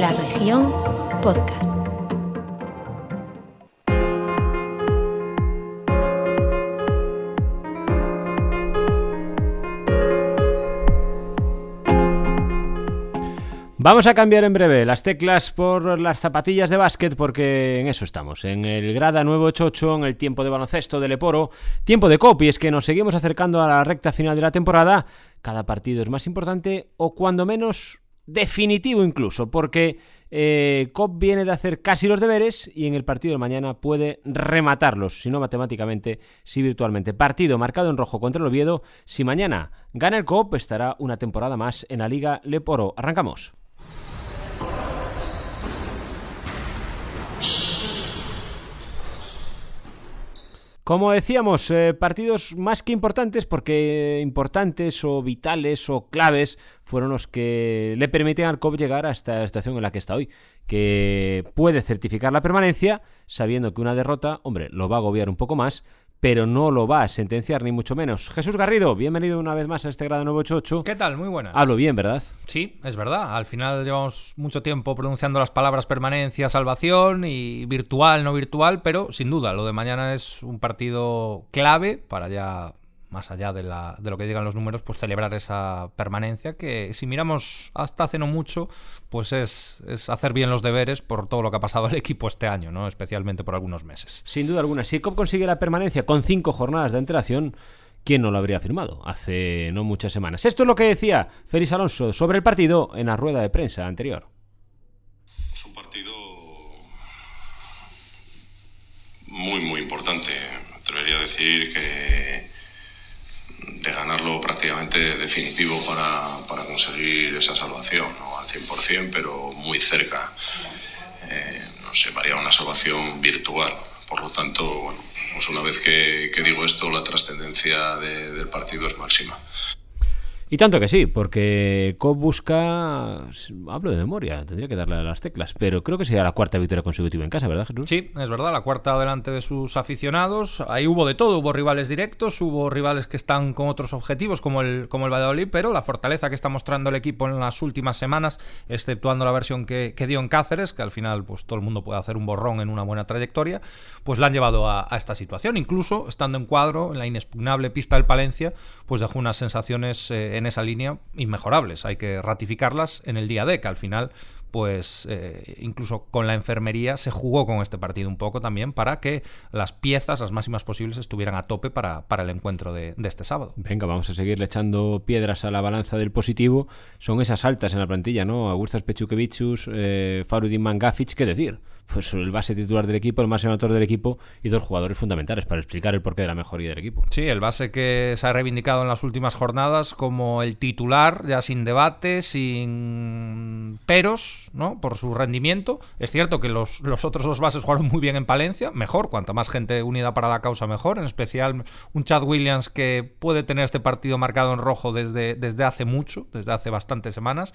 La región podcast. Vamos a cambiar en breve las teclas por las zapatillas de básquet porque en eso estamos, en el grada nuevo chocho, en el tiempo de baloncesto de Leporo, tiempo de copy, es que nos seguimos acercando a la recta final de la temporada, cada partido es más importante o cuando menos definitivo incluso, porque eh, viene de hacer casi los deberes y en el partido de mañana puede rematarlos, si no matemáticamente, si virtualmente. Partido marcado en rojo contra el Oviedo. Si mañana gana el Cop, estará una temporada más en la Liga Leporo. Arrancamos. Como decíamos, eh, partidos más que importantes, porque importantes o vitales o claves fueron los que le permiten al COP llegar a esta situación en la que está hoy, que puede certificar la permanencia, sabiendo que una derrota, hombre, lo va a agobiar un poco más, pero no lo va a sentenciar ni mucho menos. Jesús Garrido, bienvenido una vez más a este grado 988. ¿Qué tal? Muy buenas. Hablo bien, ¿verdad? Sí, es verdad. Al final llevamos mucho tiempo pronunciando las palabras permanencia, salvación y virtual, no virtual, pero sin duda lo de mañana es un partido clave para ya más allá de, la, de, lo que digan los números, pues celebrar esa permanencia que si miramos hasta hace no mucho, pues es, es, hacer bien los deberes por todo lo que ha pasado el equipo este año, ¿no? especialmente por algunos meses. Sin duda alguna, si COP consigue la permanencia con cinco jornadas de antelación, ¿quién no lo habría firmado hace no muchas semanas? Esto es lo que decía Félix Alonso sobre el partido en la rueda de prensa anterior. Es un partido muy, muy importante. Me atrevería a decir que de ganarlo prácticamente definitivo para, para conseguir esa salvación, no al 100%, pero muy cerca. Eh, no sé, varía una salvación virtual. Por lo tanto, bueno, pues una vez que, que digo esto, la trascendencia de, del partido es máxima. Y tanto que sí, porque Cobb busca. Hablo de memoria, tendría que darle a las teclas, pero creo que sería la cuarta victoria consecutiva en casa, ¿verdad, Jesús? Sí, es verdad, la cuarta delante de sus aficionados. Ahí hubo de todo, hubo rivales directos, hubo rivales que están con otros objetivos, como el, como el Valladolid, pero la fortaleza que está mostrando el equipo en las últimas semanas, exceptuando la versión que, que dio en Cáceres, que al final, pues todo el mundo puede hacer un borrón en una buena trayectoria, pues la han llevado a, a esta situación. Incluso estando en cuadro, en la inexpugnable pista del Palencia, pues dejó unas sensaciones. Eh, en esa línea inmejorables. Hay que ratificarlas en el día D, que al final, pues eh, incluso con la enfermería se jugó con este partido un poco también para que las piezas, las máximas posibles, estuvieran a tope para, para el encuentro de, de, este sábado. Venga, vamos a seguirle echando piedras a la balanza del positivo. Son esas altas en la plantilla, ¿no? Agustas Pechukevichus, eh, Farudin Mangafic, ¿qué decir? pues el base titular del equipo, el máximo autor del equipo y dos jugadores fundamentales para explicar el porqué de la mejoría del equipo. Sí, el base que se ha reivindicado en las últimas jornadas como el titular, ya sin debate, sin peros, ¿no? Por su rendimiento. Es cierto que los, los otros dos bases jugaron muy bien en Palencia, mejor, cuanta más gente unida para la causa, mejor. En especial un Chad Williams que puede tener este partido marcado en rojo desde, desde hace mucho, desde hace bastantes semanas.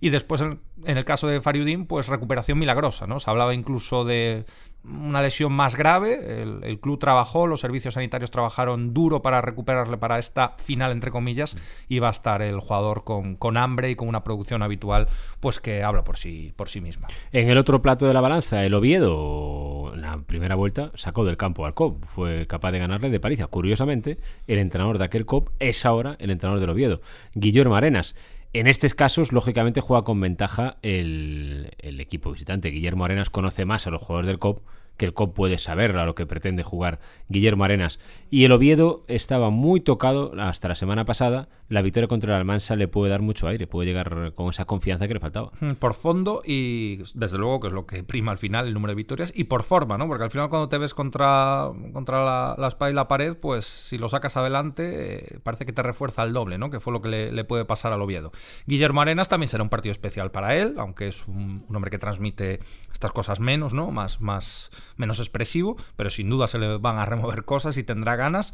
Y después, en, el caso de Fariudín, pues recuperación milagrosa, ¿no? Se hablaba incluso de una lesión más grave. El, el, club trabajó, los servicios sanitarios trabajaron duro para recuperarle para esta final, entre comillas, y va a estar el jugador con, con, hambre y con una producción habitual, pues que habla por sí, por sí misma. En el otro plato de la balanza, el Oviedo, en la primera vuelta, sacó del campo al COP, fue capaz de ganarle de paliza. Curiosamente, el entrenador de aquel COP es ahora el entrenador del Oviedo, Guillermo Arenas. En estos casos, lógicamente, juega con ventaja el, equipo visitante. Guillermo Arenas conoce más a los jugadores del COP que el COP puede saber a lo que pretende jugar Guillermo Arenas. Y el Oviedo estaba muy tocado hasta la semana pasada. La victoria contra el Almansa le puede dar mucho aire, puede llegar con esa confianza que le faltaba. Por fondo y desde luego que es lo que prima al final el número de victorias y por forma, ¿no? Porque al final cuando te ves contra, contra la, la espada y la pared, pues si lo sacas adelante eh, parece que te refuerza el doble, ¿no? Que fue lo que le, le, puede pasar al Oviedo. Guillermo Arenas también será un partido especial para él, aunque es un, un hombre que transmite estas cosas menos, ¿no? Más, más menos expresivo, pero sin duda se le van a remover cosas y tendrá ganas.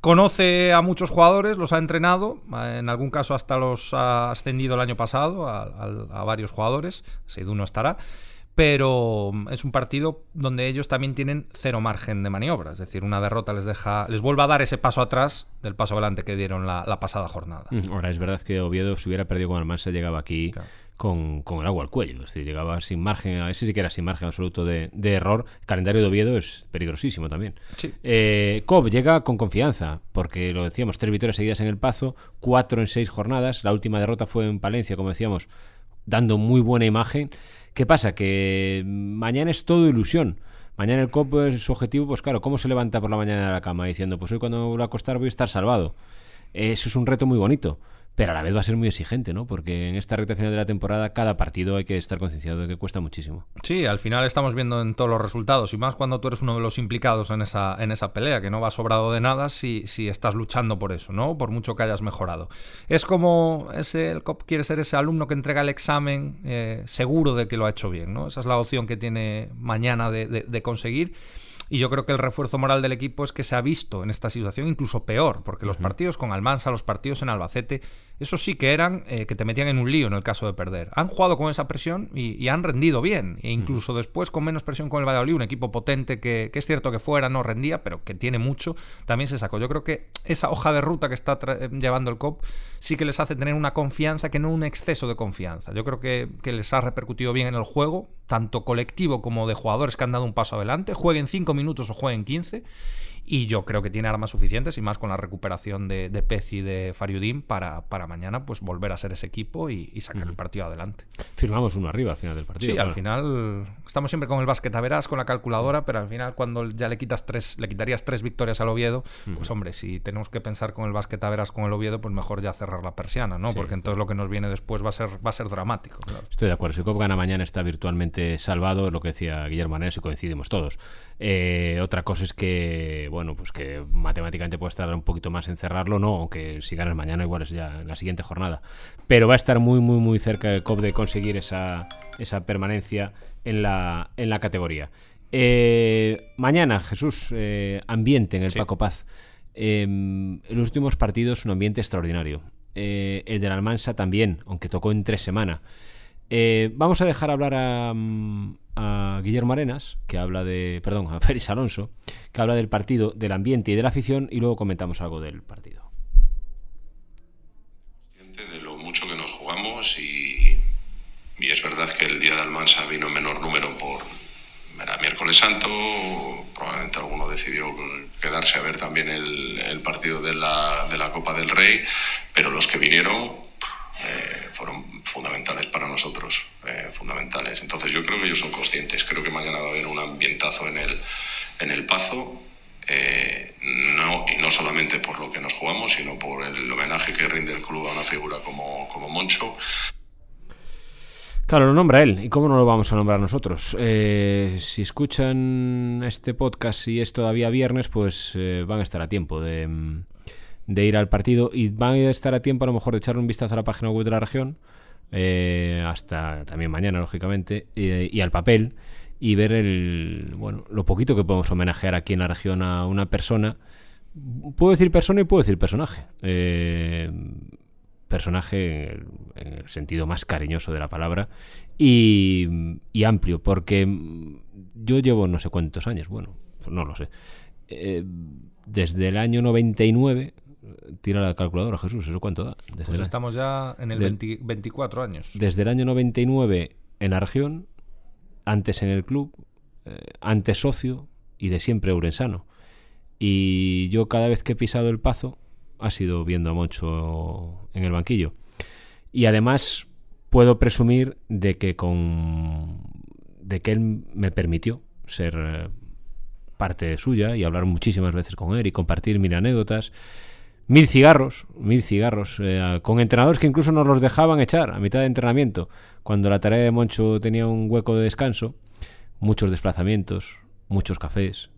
Conoce a muchos jugadores, los ha entrenado, en algún caso hasta los ha ascendido el año pasado a, a, a varios jugadores, Seiduno estará pero es un partido donde ellos también tienen cero margen de maniobra, es decir, una derrota les deja, les vuelve a dar ese paso atrás del paso adelante que dieron la, la pasada jornada. Ahora es verdad que Oviedo si hubiera perdido con Almansa llegaba aquí claro. Con, con, el agua al cuello. Es decir, llegaba sin margen, ese sí que era sin margen absoluto de, de error. Calendario de Oviedo es peligrosísimo también. Sí. Eh, Cobb llega con confianza, porque lo decíamos, tres victorias seguidas en el Pazo, cuatro en seis jornadas. La última derrota fue en Palencia, como decíamos, dando muy buena imagen. ¿Qué pasa? Que mañana es todo ilusión. Mañana el COP es su objetivo, pues claro, ¿cómo se levanta por la mañana de la cama diciendo, pues hoy cuando me vuelva a acostar voy a estar salvado? Eso es un reto muy bonito pero a la vez va a ser muy exigente, ¿no? Porque en esta recta final de la temporada cada partido hay que estar concienciado de que cuesta muchísimo. Sí, al final estamos viendo en todos los resultados y más cuando tú eres uno de los implicados en esa, en esa pelea, que no va sobrado de nada si, si estás luchando por eso, ¿no? Por mucho que hayas mejorado. Es como ese, el COP quiere ser ese alumno que entrega el examen eh, seguro de que lo ha hecho bien, ¿no? Esa es la opción que tiene mañana de, de, de conseguir. Y yo creo que el refuerzo moral del equipo es que se ha visto en esta situación incluso peor, porque los partidos con Almansa, los partidos en Albacete, esos sí que eran eh, que te metían en un lío en el caso de perder. Han jugado con esa presión y, y han rendido bien, e incluso después con menos presión con el Valladolid, un equipo potente que, que, es cierto que fuera no rendía, pero que tiene mucho, también se sacó. Yo creo que esa hoja de ruta que está llevando el COP sí que les hace tener una confianza que no un exceso de confianza. Yo creo que, que les ha repercutido bien en el juego, tanto colectivo como de jugadores que han dado un paso adelante, jueguen cinco minutos o jueguen 15. Y yo creo que tiene armas suficientes y más con la recuperación de, de Pez y de Fariudín para, para mañana pues volver a ser ese equipo y, y sacar uh -huh. el partido adelante. Firmamos uno arriba al final del partido. Sí, claro. al final estamos siempre con el básquet a verás, con la calculadora, pero al final cuando ya le quitas tres, le quitarías tres victorias al Oviedo, uh -huh. pues hombre, si tenemos que pensar con el básquet a verás con el Oviedo, pues mejor ya cerrar la persiana, ¿no? Sí, Porque entonces lo que nos viene después va a ser, va a ser dramático. Claro. Estoy de acuerdo. Si Cop gana mañana está virtualmente salvado, lo que decía Guillermo Anés y coincidimos todos. Eh, otra cosa es que, bueno, pues que matemáticamente puede estar un poquito más en cerrarlo, no, aunque si ganas mañana igual es ya en la siguiente jornada. Pero va a estar muy, muy, muy cerca el COP de conseguir esa, esa permanencia en la, en la categoría. Eh, mañana, Jesús, eh, ambiente en el sí. Paco Paz. en los últimos partidos un ambiente extraordinario. Eh, el de la Almansa también, aunque tocó en tres semanas. Eh, vamos a dejar hablar a, a, Guillermo Arenas, que habla de. Perdón, a Félix Alonso, que habla del partido, del ambiente y de la afición, y luego comentamos algo del partido. De lo mucho que nos jugamos y, y es verdad que el día de Almansa vino en menor número por. Era miércoles santo, probablemente alguno decidió quedarse a ver también el, partido de la, de la Copa del Rey, pero los que vinieron eh, fueron fundamentales para nosotros, fundamentales. Entonces yo creo que ellos son conscientes, creo que mañana va a haber un ambientazo en el, en el Pazo, eh, no, y no solamente por lo que nos jugamos, sino por el homenaje que rinde el club a una figura como, como Moncho. Claro, lo nombra él. ¿Y cómo no lo vamos a nombrar nosotros? Eh, si escuchan este podcast y es todavía viernes, pues eh, van a estar a tiempo de, de, ir al partido y van a estar a tiempo a lo mejor de echarle un vistazo a la página web de la región, eh, hasta también mañana, lógicamente, y, y al papel y ver el bueno lo poquito que podemos homenajear aquí en la región a una persona. Puedo decir persona y puedo decir personaje. Eh, personaje en el, en el, sentido más cariñoso de la palabra y, y, amplio, porque yo llevo no sé cuántos años, bueno, pues no lo sé, eh, desde el año 99, tira la calculadora Jesús, ¿eso cuánto da? Desde pues estamos ya en el de, 20, 24 años. Desde el año 99 en la región, antes en el club, eh, antes socio y de siempre urensano. Y yo cada vez que he pisado el pazo, ha sido viendo a Moncho en el banquillo. Y además puedo presumir de que con de que él me permitió ser eh, parte suya y hablar muchísimas veces con él y compartir mil anécdotas, mil cigarros, mil cigarros, eh, con entrenadores que incluso nos los dejaban echar a mitad de entrenamiento, cuando la tarea de Moncho tenía un hueco de descanso, muchos desplazamientos, muchos cafés,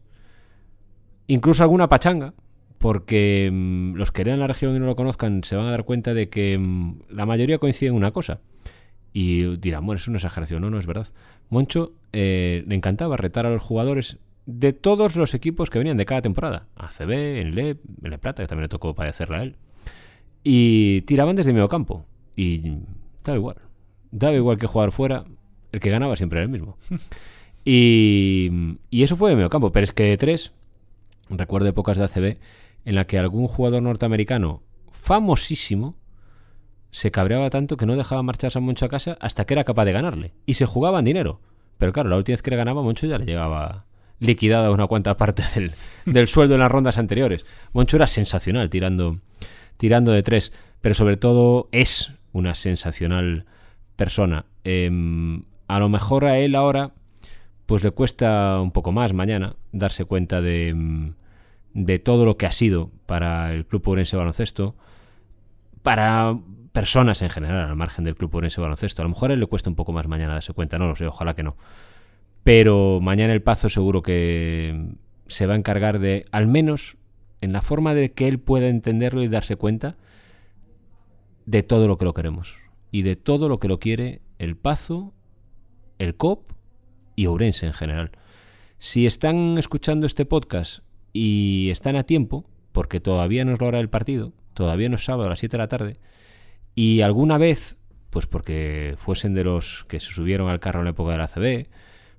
incluso alguna pachanga, porque mmm, los que en la región y no lo conozcan se van a dar cuenta de que mmm, la mayoría coincide en una cosa. Y dirán, bueno, es una exageración, no, no es verdad. Moncho eh, le encantaba retar a los jugadores de todos los equipos que venían de cada temporada. ACB, en LEP, en Le Plata, que también le tocó padecerla a él. Y tiraban desde medio campo. Y daba igual. Daba igual que jugar fuera, el que ganaba siempre era el mismo. y, y eso fue de medio campo. Pero es que de tres, recuerdo épocas de ACB en la que algún jugador norteamericano famosísimo se cabreaba tanto que no dejaba marcharse a Moncho a casa hasta que era capaz de ganarle. Y se jugaban dinero. Pero claro, la última vez que le ganaba, Moncho ya le llegaba liquidada una cuanta parte del, del sueldo en las rondas anteriores. Moncho era sensacional tirando, tirando de tres, pero sobre todo es una sensacional persona. Em, a lo mejor a él ahora, pues le cuesta un poco más mañana darse cuenta de, em, de todo lo que ha sido para el Club Orense Baloncesto, para personas en general, al margen del Club Orense Baloncesto. A lo mejor a él le cuesta un poco más mañana darse cuenta, no lo sé, ojalá que no. Pero mañana el Pazo seguro que se va a encargar de, al menos en la forma de que él pueda entenderlo y darse cuenta, de todo lo que lo queremos. Y de todo lo que lo quiere el Pazo, el COP y Ourense en general. Si están escuchando este podcast y están a tiempo, porque todavía no es la hora del partido, todavía no es sábado a las 7 de la tarde, y alguna vez, pues porque fuesen de los que se subieron al carro en la época de la CB,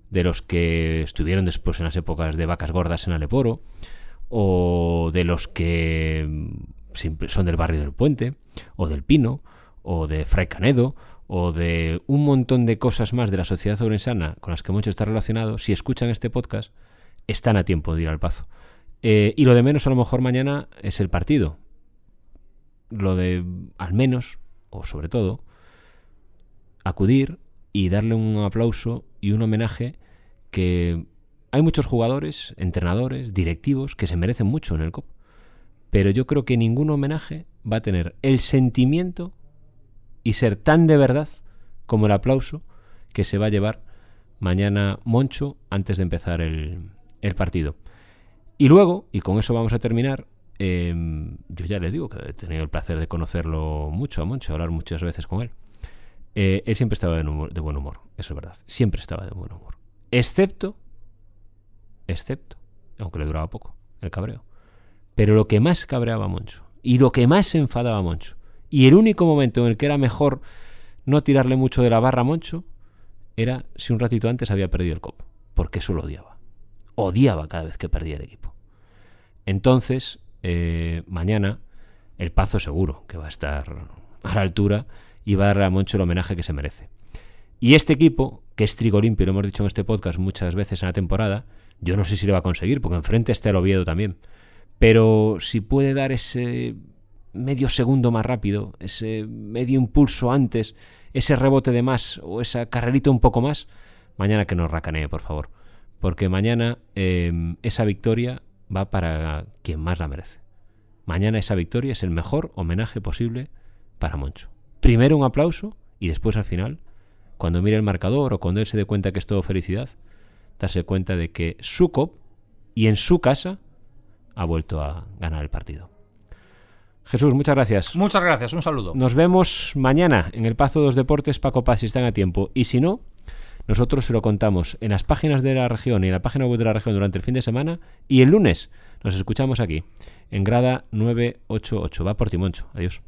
de los que estuvieron después en las épocas de vacas gordas en Aleporo, o de los que son del barrio del Puente, o del Pino, o de Fray Canedo, o de un montón de cosas más de la sociedad orensana con las que mucho está relacionado, si escuchan este podcast, están a tiempo de ir al pazo. Eh, y lo de menos a lo mejor mañana es el partido. Lo de al menos, o sobre todo, acudir y darle un aplauso y un homenaje que hay muchos jugadores, entrenadores, directivos que se merecen mucho en el COP pero yo creo que ningún homenaje va a tener el sentimiento y ser tan de verdad como el aplauso que se va a llevar mañana Moncho antes de empezar el, partido. Y luego, y con eso vamos a terminar, em, yo ya le digo que he tenido el placer de conocerlo mucho a Moncho, hablar muchas veces con él. Eh, él siempre estaba de, buen humor, eso es verdad, siempre estaba de buen humor. Excepto, excepto, aunque le duraba poco, el cabreo. Pero lo que más cabreaba a Moncho y lo que más enfadaba a Moncho y el único momento en el que era mejor no tirarle mucho de la barra a Moncho era si un ratito antes había perdido el copo, porque eso lo odiaba. Odiaba cada vez que perdía el equipo. Entonces, eh, mañana el Pazo seguro que va a estar a la altura y va a darle a Moncho el homenaje que se merece. Y este equipo, que es trigo limpio, lo hemos dicho en este podcast muchas veces en la temporada, yo no sé si lo va a conseguir, porque enfrente está el Oviedo también. Pero si puede dar ese medio segundo más rápido, ese medio impulso antes, ese rebote de más o esa carrerita un poco más, mañana que nos racanee, por favor. Porque mañana em, esa victoria va para quien más la merece. Mañana esa victoria es el mejor homenaje posible para Moncho. Primero un aplauso y después al final, cuando mire el marcador o cuando él se dé cuenta que es todo felicidad, darse cuenta de que su cop y en su casa ha vuelto a ganar el partido. Jesús, muchas gracias. Muchas gracias, un saludo. Nos vemos mañana en el Pazo dos Deportes Paco Paz si están a tiempo. Y si no, nosotros se lo contamos en las páginas de la región y en la página web de la región durante el fin de semana. Y el lunes nos escuchamos aquí, en grada 988. Va por Timoncho. Adiós.